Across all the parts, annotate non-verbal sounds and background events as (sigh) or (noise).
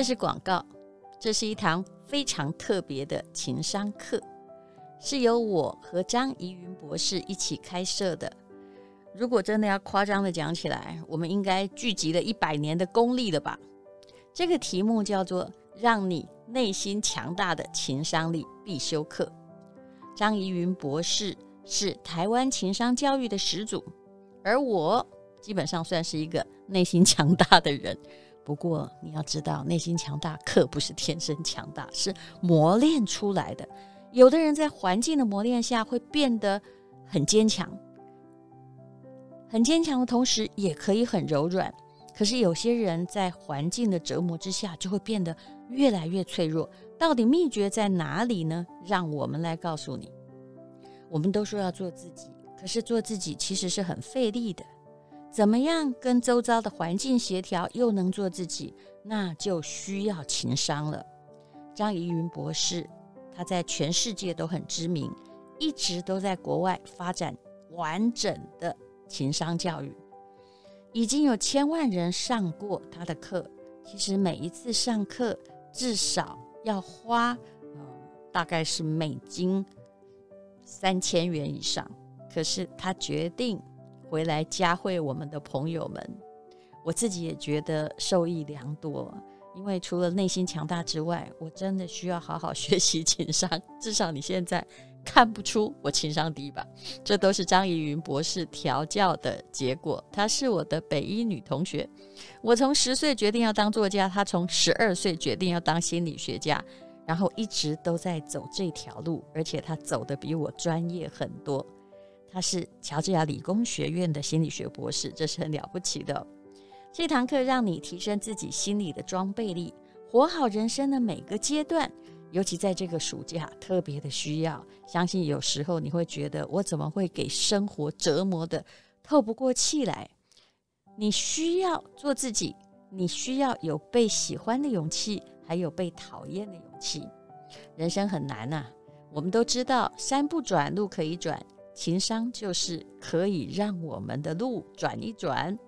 这是广告，这是一堂非常特别的情商课，是由我和张怡云博士一起开设的。如果真的要夸张的讲起来，我们应该聚集了一百年的功力了吧？这个题目叫做“让你内心强大的情商力必修课”。张怡云博士是台湾情商教育的始祖，而我基本上算是一个内心强大的人。不过你要知道，内心强大可不是天生强大，是磨练出来的。有的人在环境的磨练下会变得很坚强，很坚强的同时也可以很柔软。可是有些人在环境的折磨之下就会变得越来越脆弱。到底秘诀在哪里呢？让我们来告诉你。我们都说要做自己，可是做自己其实是很费力的。怎么样跟周遭的环境协调，又能做自己，那就需要情商了。张怡云博士，他在全世界都很知名，一直都在国外发展完整的情商教育，已经有千万人上过他的课。其实每一次上课至少要花，呃，大概是美金三千元以上。可是他决定。回来教会我们的朋友们，我自己也觉得受益良多。因为除了内心强大之外，我真的需要好好学习情商。至少你现在看不出我情商低吧？这都是张怡云博士调教的结果。她是我的北一女同学。我从十岁决定要当作家，她从十二岁决定要当心理学家，然后一直都在走这条路，而且她走得比我专业很多。他是乔治亚理工学院的心理学博士，这是很了不起的。这堂课让你提升自己心理的装备力，活好人生的每个阶段。尤其在这个暑假，特别的需要。相信有时候你会觉得，我怎么会给生活折磨得透不过气来？你需要做自己，你需要有被喜欢的勇气，还有被讨厌的勇气。人生很难呐，我们都知道，山不转路可以转。情商就是可以让我们的路转一转，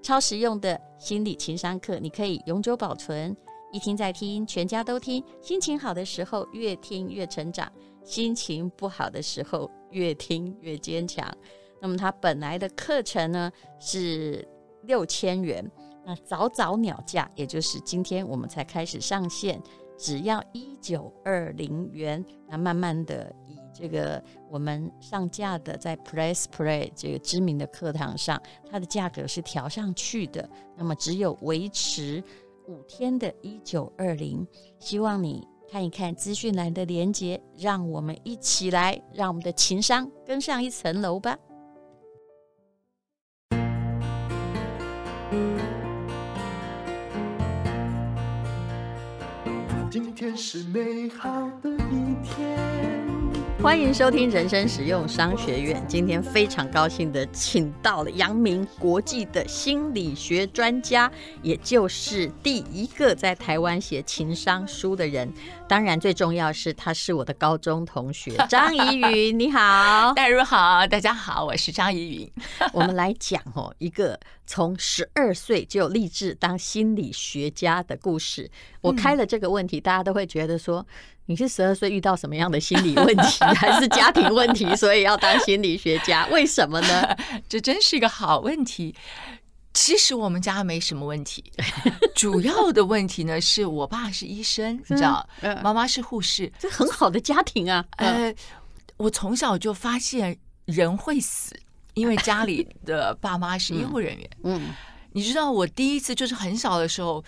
超实用的心理情商课，你可以永久保存，一听再听，全家都听。心情好的时候越听越成长，心情不好的时候越听越坚强。那么它本来的课程呢是六千元，那早早鸟价，也就是今天我们才开始上线，只要一九二零元。那慢慢的。这个我们上架的在 Press Play 这个知名的课堂上，它的价格是调上去的。那么只有维持五天的一九二零，希望你看一看资讯栏的连接，让我们一起来，让我们的情商更上一层楼吧。今天是美好的一天。欢迎收听人生实用商学院。今天非常高兴的请到了扬名国际的心理学专家，也就是第一个在台湾写情商书的人。当然，最重要是他是我的高中同学张怡云。你好，大家好，大家好，我是张怡云。我们来讲哦，一个从十二岁就立志当心理学家的故事。我开了这个问题，大家都会觉得说。你是十二岁遇到什么样的心理问题，(laughs) 还是家庭问题，所以要当心理学家？为什么呢？(laughs) 这真是一个好问题。其实我们家没什么问题，(laughs) 主要的问题呢是我爸是医生，你知道，妈妈是护士，这很好的家庭啊。呃，我从小就发现人会死，因为家里的爸妈是医护人员。嗯，你知道我第一次就是很小的时候。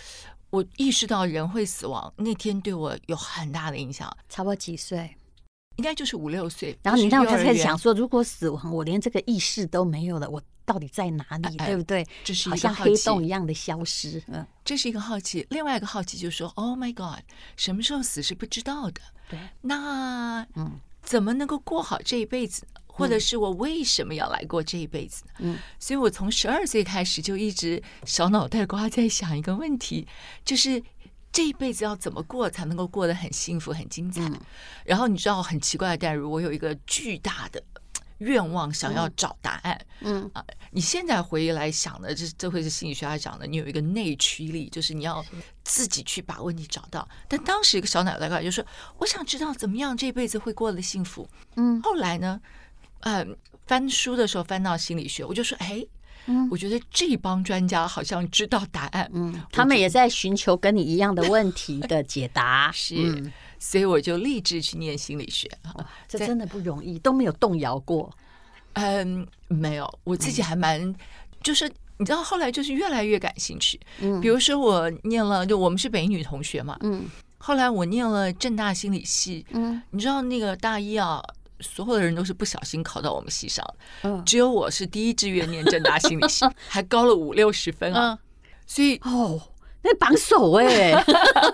我意识到人会死亡那天对我有很大的影响。差不多几岁？应该就是五六岁。然后你让我开始想说，如果死亡，我连这个意识都没有了，我到底在哪里？对不对？这是好像黑洞一样的消失。嗯，这是一个好奇。另外一个好奇就是说，Oh my God，什么时候死是不知道的。对。那嗯，怎么能够过好这一辈子？或者是我为什么要来过这一辈子呢？嗯，所以我从十二岁开始就一直小脑袋瓜在想一个问题，就是这一辈子要怎么过才能够过得很幸福、很精彩？嗯、然后你知道很奇怪的，但如我有一个巨大的愿望，想要找答案。嗯啊，你现在回忆来想的，这这会是心理学家讲的，你有一个内驱力，就是你要自己去把问题找到。但当时一个小脑袋瓜就说：“我想知道怎么样这辈子会过得幸福。”嗯，后来呢，呃，翻书的时候翻到心理学，我就说：“哎。”嗯，我觉得这帮专家好像知道答案。嗯，他们也在寻求跟你一样的问题的解答。(laughs) 是，嗯、所以我就立志去念心理学。哦、这真的不容易，都没有动摇过。嗯，没有，我自己还蛮，嗯、就是你知道，后来就是越来越感兴趣。嗯，比如说我念了，就我们是北女同学嘛。嗯，后来我念了正大心理系。嗯，你知道那个大一啊。所有的人都是不小心考到我们系上，嗯，只有我是第一志愿念正大心理系，(laughs) 还高了五六十分啊，所以哦，那榜首哎，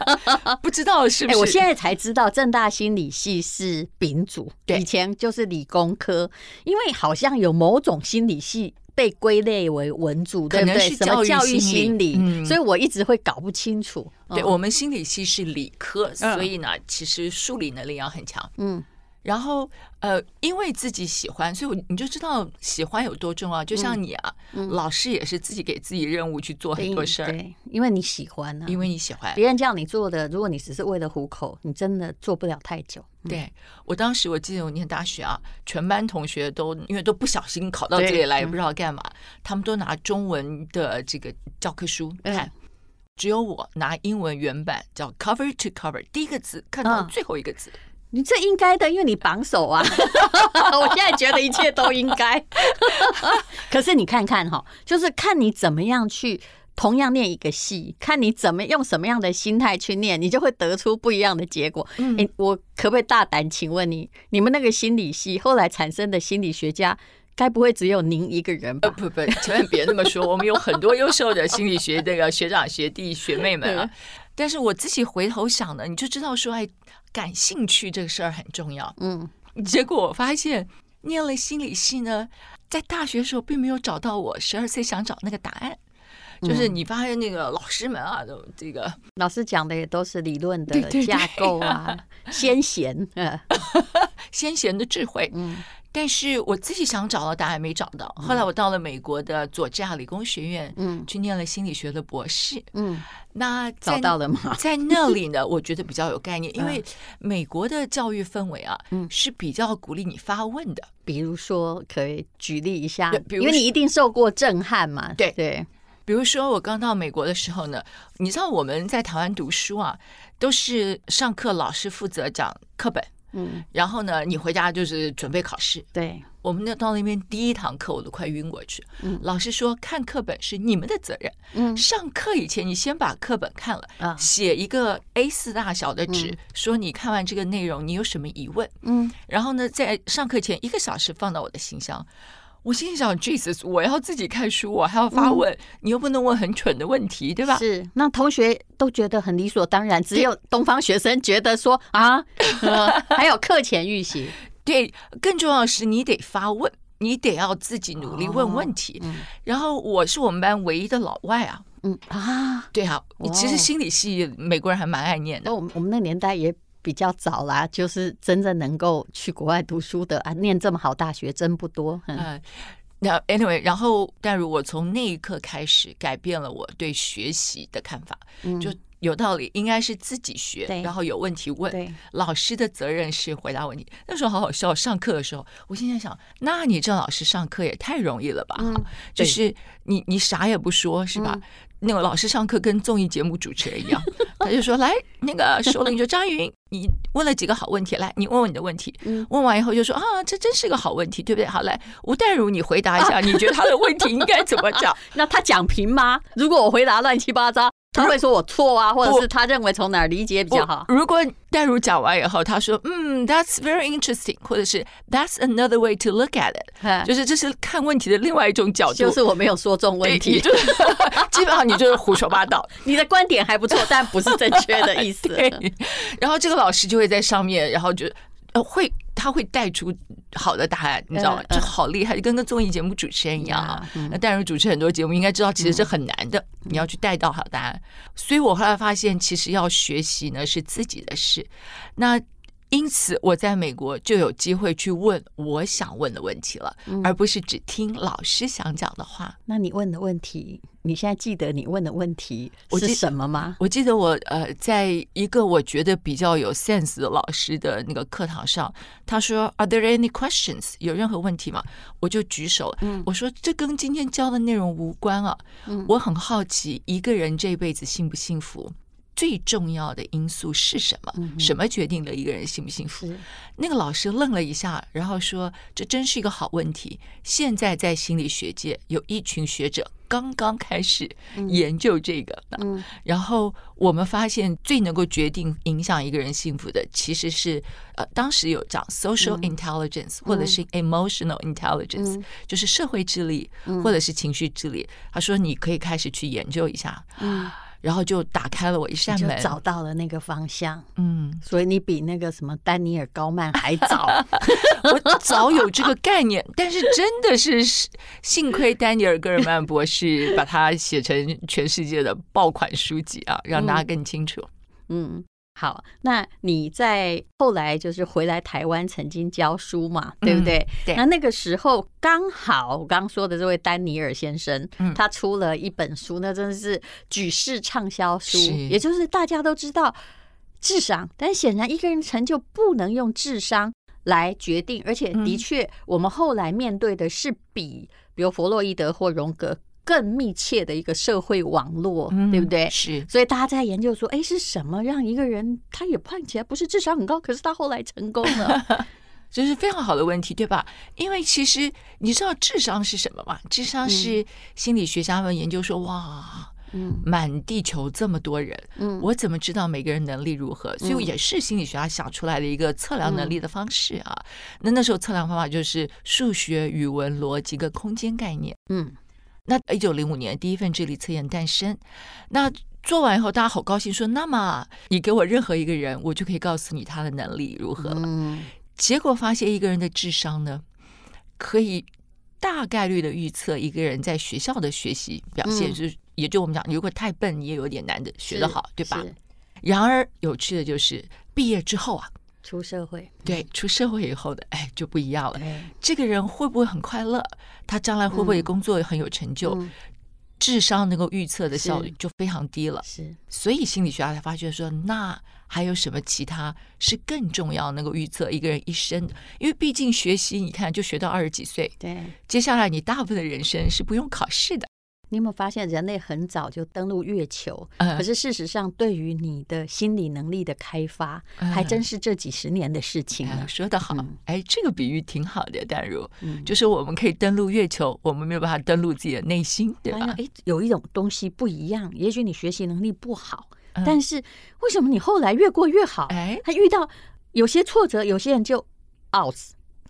(laughs) 不知道是不是？我现在才知道正大心理系是丙组，对，以前就是理工科，因为好像有某种心理系被归类为文组，对不对？什么教育心理，所以我一直会搞不清楚。对，我们心理系是理科，所以呢，其实数理能力要很强，嗯。然后，呃，因为自己喜欢，所以我你就知道喜欢有多重要。就像你啊，嗯嗯、老师也是自己给自己任务去做很多事儿，对，因为你喜欢呢、啊，因为你喜欢。别人叫你做的，如果你只是为了糊口，你真的做不了太久。嗯、对，我当时我记得我念大学啊，全班同学都因为都不小心考到这里来，也不知道干嘛，嗯、他们都拿中文的这个教科书看，嗯、只有我拿英文原版，叫 cover to cover，第一个字看到最后一个字。嗯你这应该的，因为你榜首啊！(laughs) 我现在觉得一切都应该。(laughs) 可是你看看哈，就是看你怎么样去同样念一个戏，看你怎么用什么样的心态去念，你就会得出不一样的结果。嗯，我可不可以大胆请问你，你们那个心理系后来产生的心理学家，该不会只有您一个人吧？不不，千万别那么说，我们有很多优秀的心理学这个学长学弟学妹们啊。(laughs) 但是我自己回头想呢，你就知道说，哎。感兴趣这个事儿很重要，嗯，结果我发现念了心理系呢，在大学的时候并没有找到我十二岁想找那个答案，就是你发现那个老师们啊，都这个老师讲的也都是理论的架构啊，(laughs) 先贤，先贤的智慧，嗯。但是我自己想找到答案没找到。后来我到了美国的佐治亚理工学院，嗯，去念了心理学的博士，嗯，那找到了吗？在那里呢，我觉得比较有概念，因为美国的教育氛围啊，嗯，是比较鼓励你发问的。比如说，可以举例一下，因为你一定受过震撼嘛。对对，比如说我刚到美国的时候呢，你知道我们在台湾读书啊，都是上课老师负责讲课本。嗯，然后呢，你回家就是准备考试。对，我们那到那边第一堂课，我都快晕过去。嗯，老师说看课本是你们的责任。嗯，上课以前你先把课本看了，啊，写一个 A 四大小的纸，说你看完这个内容，你有什么疑问？嗯，然后呢，在上课前一个小时放到我的信箱。我心里想，Jesus，我要自己看书，我还要发问，嗯、你又不能问很蠢的问题，对吧？是，那同学都觉得很理所当然，只有东方学生觉得说啊，(laughs) 呃、还有课前预习，(laughs) 对，更重要的是你得发问，你得要自己努力问问题。哦嗯、然后我是我们班唯一的老外啊，嗯啊，对啊，你其实心理系美国人还蛮爱念的，那我们我们那年代也。比较早啦，就是真正能够去国外读书的啊，念这么好大学真不多。嗯，那 anyway，然后，但如果从那一刻开始改变了我对学习的看法，嗯，就有道理，应该是自己学，然后有问题问，老师的责任是回答问题。那时候好好笑，上课的时候，我心里想，那你这老师上课也太容易了吧？嗯，就是你你啥也不说，是吧？嗯那个老师上课跟综艺节目主持人一样，他就说：“来，那个说了，你说张云，你问了几个好问题，来，你问问你的问题。问完以后就说啊，这真是个好问题，对不对？好，来，吴淡如，你回答一下，你觉得他的问题应该怎么讲？(laughs) 那他讲评吗？如果我回答乱七八糟。”他会说我错啊，或者是他认为从哪儿理解比较好。如果戴如讲完以后，他说嗯，That's very interesting，或者是 That's another way to look at it，就是这是看问题的另外一种角度。就是我没有说中问题，就是 (laughs) 基本上你就是胡说八道。(laughs) 你的观点还不错，但不是正确的意思。(laughs) 然后这个老师就会在上面，然后就。呃，会他会带出好的答案，你知道吗？就好厉害，就跟个综艺节目主持人一样啊。那当然主持很多节目，应该知道其实是很难的，你要去带到好答案。所以我后来发现，其实要学习呢是自己的事。那因此我在美国就有机会去问我想问的问题了，嗯、而不是只听老师想讲的话。那你问的问题，你现在记得你问的问题是什么吗？我记，得我呃，在一个我觉得比较有 sense 的老师的那个课堂上，他说：“Are there any questions？有任何问题吗？”我就举手。嗯，我说这跟今天教的内容无关啊。嗯，我很好奇一个人这辈子幸不幸福。最重要的因素是什么？什么决定了一个人幸不幸福？那个老师愣了一下，然后说：“这真是一个好问题。现在在心理学界有一群学者刚刚开始研究这个。嗯，然后我们发现最能够决定影响一个人幸福的，其实是呃，当时有讲 social intelligence 或者是 emotional intelligence，就是社会智力或者是情绪智力。他说你可以开始去研究一下。”嗯。然后就打开了我一扇门，找到了那个方向。嗯，所以你比那个什么丹尼尔高曼还早，(laughs) 我早有这个概念，但是真的是幸亏丹尼尔戈尔曼博士把它写成全世界的爆款书籍啊，让大家更清楚。嗯。嗯好，那你在后来就是回来台湾，曾经教书嘛，对不对？嗯、对。那那个时候刚好，我刚刚说的这位丹尼尔先生，嗯、他出了一本书，那真的是举世畅销书，也就是大家都知道智商，但显然一个人成就不能用智商来决定，而且的确，我们后来面对的是比，比如弗洛伊德或荣格。更密切的一个社会网络，嗯、对不对？是，所以大家在研究说，哎，是什么让一个人他也看起来不是智商很高，可是他后来成功了？(laughs) 这是非常好的问题，对吧？因为其实你知道智商是什么吗？智商是心理学家们研究说，哇，嗯，满地球这么多人，嗯，我怎么知道每个人能力如何？所以也是心理学家想出来的一个测量能力的方式啊。嗯、那那时候测量方法就是数学、语文、逻辑跟空间概念，嗯。那一九零五年第一份智力测验诞生，那做完以后大家好高兴，说：“那么你给我任何一个人，我就可以告诉你他的能力如何了。”嗯，结果发现一个人的智商呢，可以大概率的预测一个人在学校的学习表现，嗯、就是也就我们讲，如果太笨，你也有点难的学得好，对吧？然而有趣的就是毕业之后啊。出社会，对，出社会以后的，哎，就不一样了。这个人会不会很快乐？他将来会不会工作很有成就？智商能够预测的效率就非常低了。是，所以心理学家才发觉说，那还有什么其他是更重要，能够预测一个人一生的？因为毕竟学习，你看就学到二十几岁，对，接下来你大部分的人生是不用考试的。你有没有发现，人类很早就登陆月球？可是事实上，对于你的心理能力的开发，还真是这几十年的事情呢。说得好，哎，这个比喻挺好的，淡如，就是我们可以登陆月球，我们没有办法登陆自己的内心，对吧？哎，有一种东西不一样，也许你学习能力不好，但是为什么你后来越过越好？哎，他遇到有些挫折，有些人就 out，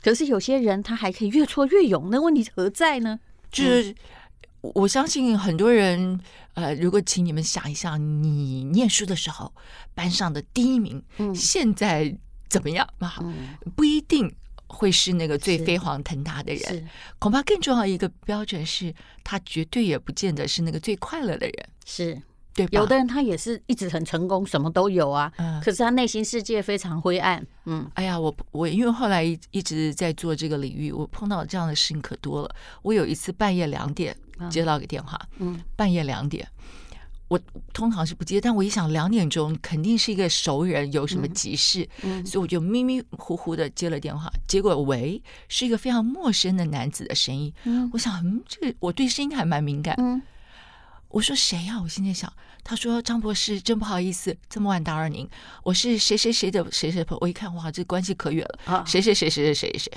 可是有些人他还可以越挫越勇，那问题何在呢？就是。我相信很多人，呃，如果请你们想一想，你念书的时候班上的第一名，嗯、现在怎么样啊？嗯、不一定会是那个最飞黄腾达的人，恐怕更重要一个标准是他绝对也不见得是那个最快乐的人，是。对，有的人他也是一直很成功，什么都有啊，嗯，可是他内心世界非常灰暗。嗯，哎呀，我我因为后来一直在做这个领域，我碰到这样的事情可多了。我有一次半夜两点接到个电话，嗯，半夜两点，我通常是不接，但我一想两点钟肯定是一个熟人，有什么急事，嗯，所以我就迷迷糊糊的接了电话，结果喂，是一个非常陌生的男子的声音，嗯，我想，嗯，这个我对声音还蛮敏感，嗯。我说谁呀？我心里想，他说张博士，真不好意思，这么晚打扰您。我是谁谁谁的谁谁朋友。我一看，哇，这关系可远了。啊，谁谁谁谁谁谁谁。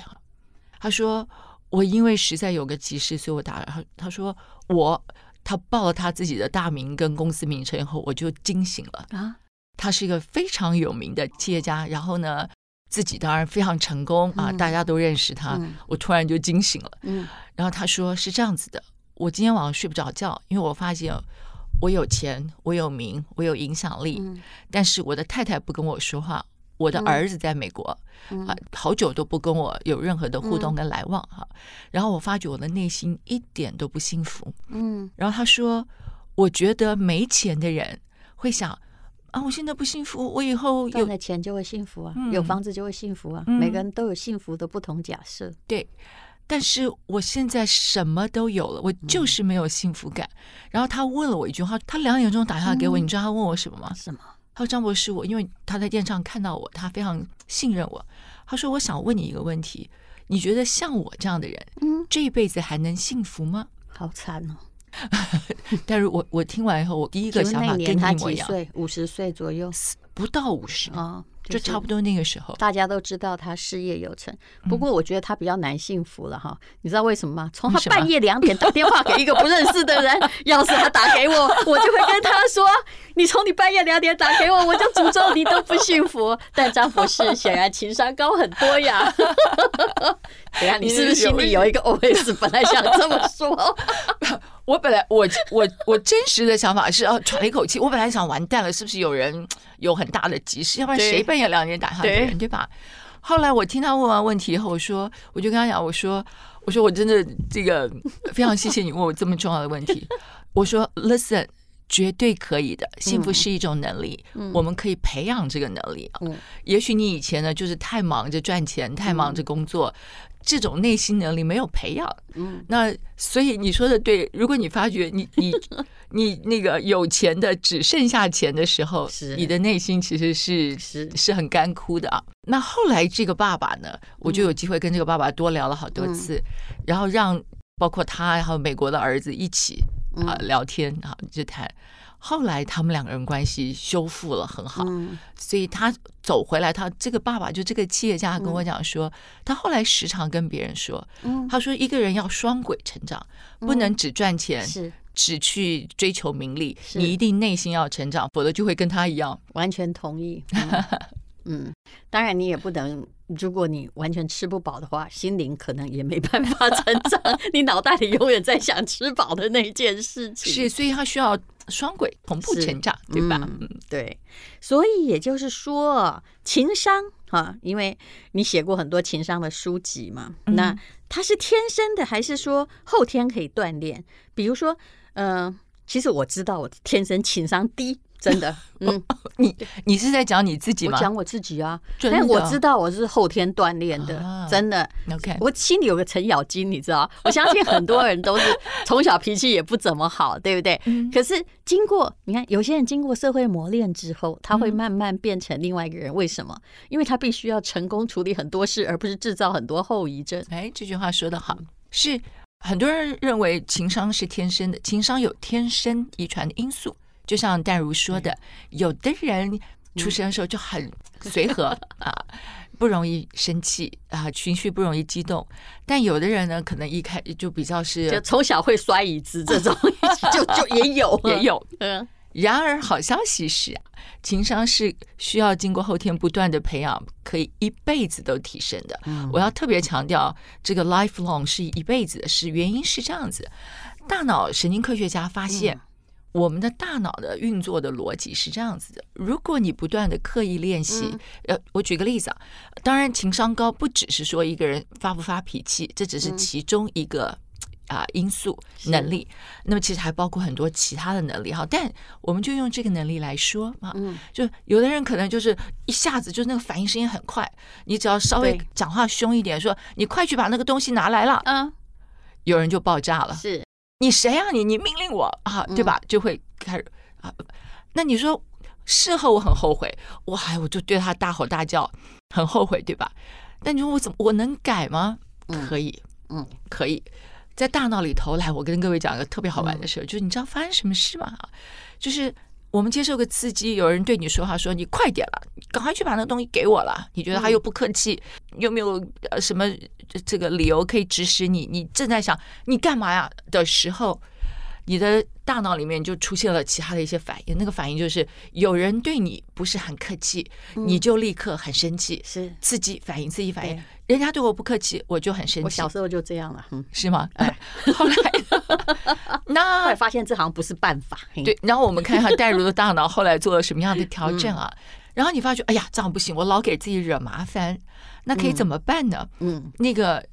他说我因为实在有个急事，所以我打了他。他说我，他报了他自己的大名跟公司名称以后，我就惊醒了。啊，他是一个非常有名的企业家，然后呢，自己当然非常成功啊，大家都认识他。我突然就惊醒了。嗯，然后他说是这样子的。我今天晚上睡不着觉，因为我发现我有钱，我有名，我有影响力，嗯、但是我的太太不跟我说话，我的儿子在美国，嗯、啊，好久都不跟我有任何的互动跟来往哈、嗯。然后我发觉我的内心一点都不幸福。嗯，然后他说，我觉得没钱的人会想，啊，我现在不幸福，我以后有赚了钱就会幸福啊，嗯、有房子就会幸福啊。嗯、每个人都有幸福的不同假设。对，但是我现在什么都有了，我就是没有幸福感。嗯、然后他问了我一句话，他两点钟打电话给我，嗯、你知道他问我什么吗？什么？他说：“张博士，我因为他在电视上看到我，他非常信任我。他说，我想问你一个问题，你觉得像我这样的人，嗯，这一辈子还能幸福吗？” (laughs) 好惨哦。但是我我听完以后，我第一个想法跟你一模一样，五十岁左右，不到五十啊。就差不多那个时候，大家都知道他事业有成。不过我觉得他比较难幸福了哈。你知道为什么吗？(laughs) 从他半夜两点打电话给一个不认识的人，(laughs) 要是他打给我，我就会跟他说：“你从你半夜两点打给我，我就诅咒你都不幸福。(laughs) ”但张博士显然情商高很多呀。等下，你是不是心里有一个 OS？本来想这么说。我本来我我我真实的想法是啊，(laughs) 喘了一口气。我本来想完蛋了，是不是有人有很大的急事？要不然谁半夜两点打电话对，对吧？后来我听他问完问题以后，我说，我就跟他讲，我说，我说我真的这个非常谢谢你问我这么重要的问题。(laughs) 我说，Listen，绝对可以的，幸福是一种能力，嗯、我们可以培养这个能力。嗯，也许你以前呢，就是太忙着赚钱，太忙着工作。嗯这种内心能力没有培养，嗯，那所以你说的对。如果你发觉你你 (laughs) 你那个有钱的只剩下钱的时候，是你的内心其实是是是很干枯的啊。那后来这个爸爸呢，我就有机会跟这个爸爸多聊了好多次，嗯、然后让包括他还有美国的儿子一起啊聊天啊就谈。后来他们两个人关系修复了很好，嗯、所以他走回来，他这个爸爸就这个企业家跟我讲说，嗯、他后来时常跟别人说，嗯、他说一个人要双轨成长，嗯、不能只赚钱，是只去追求名利，你一定内心要成长，否则就会跟他一样。完全同意。(laughs) 嗯，嗯，当然你也不能，如果你完全吃不饱的话，心灵可能也没办法成长，(laughs) 你脑袋里永远在想吃饱的那件事情。是，所以他需要。双轨同步成长，对吧？嗯，对。所以也就是说，情商哈，因为你写过很多情商的书籍嘛，嗯、那它是天生的，还是说后天可以锻炼？比如说，嗯、呃，其实我知道我天生情商低。真的，(laughs) 嗯，你你是在讲你自己吗？我讲我自己啊，但我知道我是后天锻炼的，真的。OK，我心里有个程咬金，你知道？(laughs) 我相信很多人都是从小脾气也不怎么好，对不对？可是经过你看，有些人经过社会磨练之后，他会慢慢变成另外一个人。为什么？因为他必须要成功处理很多事，而不是制造很多后遗症。哎，这句话说得好，是很多人认为情商是天生的，情商有天生遗传的因素。就像淡如说的，有的人出生的时候就很随和 (laughs) 啊，不容易生气啊，情绪不容易激动。但有的人呢，可能一开就比较是，就从小会摔椅子这种，(laughs) 就就也有 (laughs) 也有。嗯。然而好消息是啊，情商是需要经过后天不断的培养，可以一辈子都提升的。我要特别强调，这个 lifelong 是一辈子的事，原因是这样子：大脑神经科学家发现。我们的大脑的运作的逻辑是这样子的：如果你不断的刻意练习，呃，我举个例子啊，当然情商高不只是说一个人发不发脾气，这只是其中一个啊因素能力。那么其实还包括很多其他的能力哈。但我们就用这个能力来说啊，就有的人可能就是一下子就是那个反应时间很快，你只要稍微讲话凶一点，说你快去把那个东西拿来了，嗯，有人就爆炸了，是。你谁啊？你你命令我啊，对吧？就会开始啊。那你说事后我很后悔，哇，我就对他大吼大叫，很后悔，对吧？那你说我怎么我能改吗？可以，嗯，可以，在大脑里头来。我跟各位讲一个特别好玩的事，就是你知道发生什么事吗？就是。我们接受个刺激，有人对你说话，说你快点了，赶快去把那东西给我了。你觉得他又不客气，又没有什么这个理由可以指使你？你正在想你干嘛呀的时候，你的大脑里面就出现了其他的一些反应。那个反应就是有人对你不是很客气，你就立刻很生气，是刺激反应，刺激反应。人家对我不客气，我就很生气。我小时候就这样了，嗯，是吗？哎，后来，(laughs) 那后来发现这好像不是办法。对，然后我们看一下戴茹的大脑后来做了什么样的调整啊？然后你发觉，哎呀，这样不行，我老给自己惹麻烦，那可以怎么办呢？嗯，那个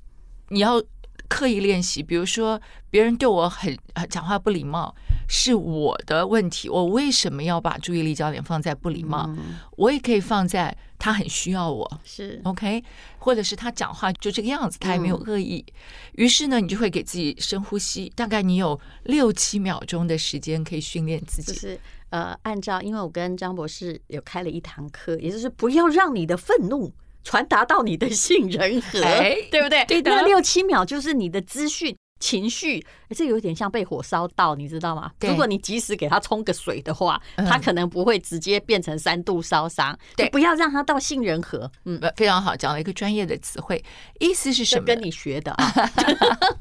你要刻意练习，比如说别人对我很讲话不礼貌，是我的问题，我为什么要把注意力焦点放在不礼貌？我也可以放在他很需要我，是 OK，或者是他讲话就这个样子，他也没有恶意。于是呢，你就会给自己深呼吸，大概你有六七秒钟的时间可以训练自己。就是呃，按照因为我跟张博士有开了一堂课，也就是不要让你的愤怒传达到你的杏仁核，(laughs) 对不对？对的。那六七秒就是你的资讯。情绪，这有点像被火烧到，你知道吗？如果你及时给他冲个水的话，他可能不会直接变成三度烧伤。对，不要让他到杏仁核。嗯，非常好，讲了一个专业的词汇，意思是什么？跟你学的啊。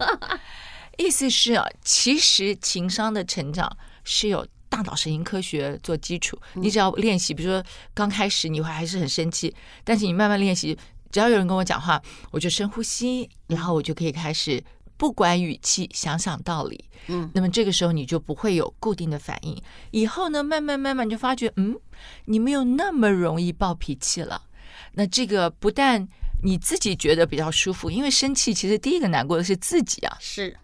(laughs) 意思是啊，其实情商的成长是有大脑神经科学做基础。你只要练习，比如说刚开始你会还是很生气，但是你慢慢练习，只要有人跟我讲话，我就深呼吸，然后我就可以开始。不管语气，想想道理，嗯，那么这个时候你就不会有固定的反应。以后呢，慢慢慢慢就发觉，嗯，你没有那么容易暴脾气了。那这个不但你自己觉得比较舒服，因为生气其实第一个难过的是自己啊，是。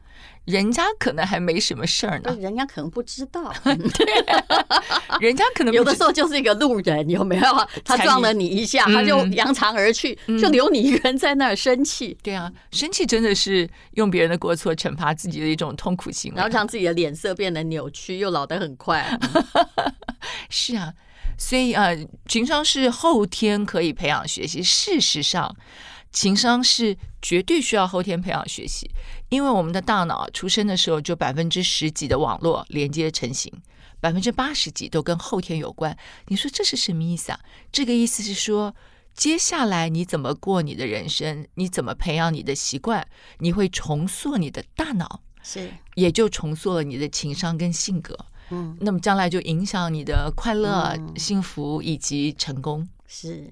人家可能还没什么事儿呢，人家可能不知道，(laughs) 人家可能有的时候就是一个路人，有没有？(laughs) 他撞了你一下，他就扬长而去，就留你一个人在那儿生气。对啊，生气真的是用别人的过错惩罚自己的一种痛苦行为，然后让自己的脸色变得扭曲，又老得很快。(laughs) 是啊，所以呃，情商是后天可以培养学习。事实上。情商是绝对需要后天培养学习，因为我们的大脑出生的时候就百分之十几的网络连接成型，百分之八十几都跟后天有关。你说这是什么意思啊？这个意思是说，接下来你怎么过你的人生，你怎么培养你的习惯，你会重塑你的大脑，是也就重塑了你的情商跟性格。嗯，那么将来就影响你的快乐、嗯、幸福以及成功。是。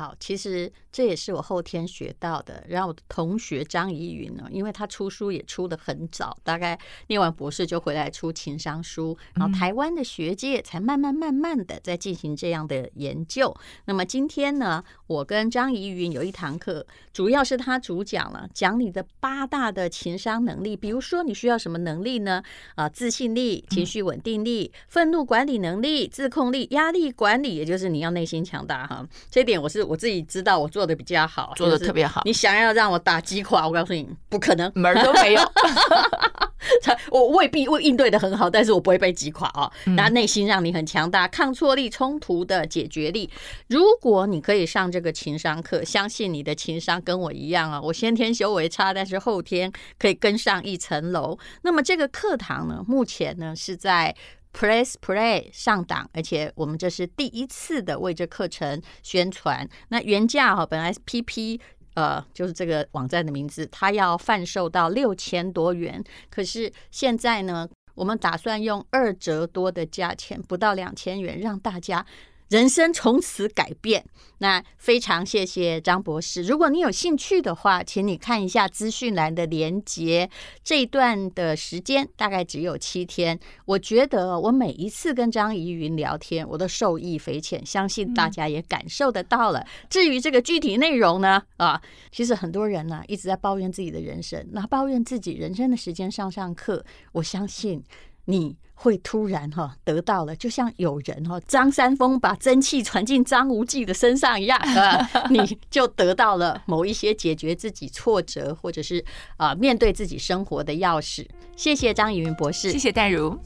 好，其实这也是我后天学到的。然后我的同学张怡云呢，因为他出书也出的很早，大概念完博士就回来出情商书。然后台湾的学界才慢慢慢慢的在进行这样的研究。那么今天呢，我跟张怡云有一堂课，主要是他主讲了，讲你的八大的情商能力。比如说你需要什么能力呢？啊，自信力、情绪稳定力、愤怒管理能力、自控力、压力管理，也就是你要内心强大哈。这一点我是。我自己知道我做的比较好，做的特别好。你想要让我打击垮，我告诉你，不可能，门儿都没有。(laughs) 我未必会应对的很好，但是我不会被击垮啊。那内心让你很强大，抗挫力、冲突的解决力。如果你可以上这个情商课，相信你的情商跟我一样啊。我先天修为差，但是后天可以跟上一层楼。那么这个课堂呢，目前呢是在。Press Play 上档，而且我们这是第一次的为这课程宣传。那原价哈，本来 PP 呃就是这个网站的名字，它要贩售到六千多元，可是现在呢，我们打算用二折多的价钱，不到两千元，让大家。人生从此改变。那非常谢谢张博士。如果你有兴趣的话，请你看一下资讯栏的连接。这一段的时间大概只有七天。我觉得我每一次跟张怡云聊天，我都受益匪浅，相信大家也感受得到了。至于这个具体内容呢，啊，其实很多人呢、一直在抱怨自己的人生，那抱怨自己人生的时间上上课。我相信你。会突然哈得到了，就像有人哈张三丰把真气传进张无忌的身上一样，(laughs) 你就得到了某一些解决自己挫折或者是啊面对自己生活的钥匙。谢谢张以云博士，谢谢淡如。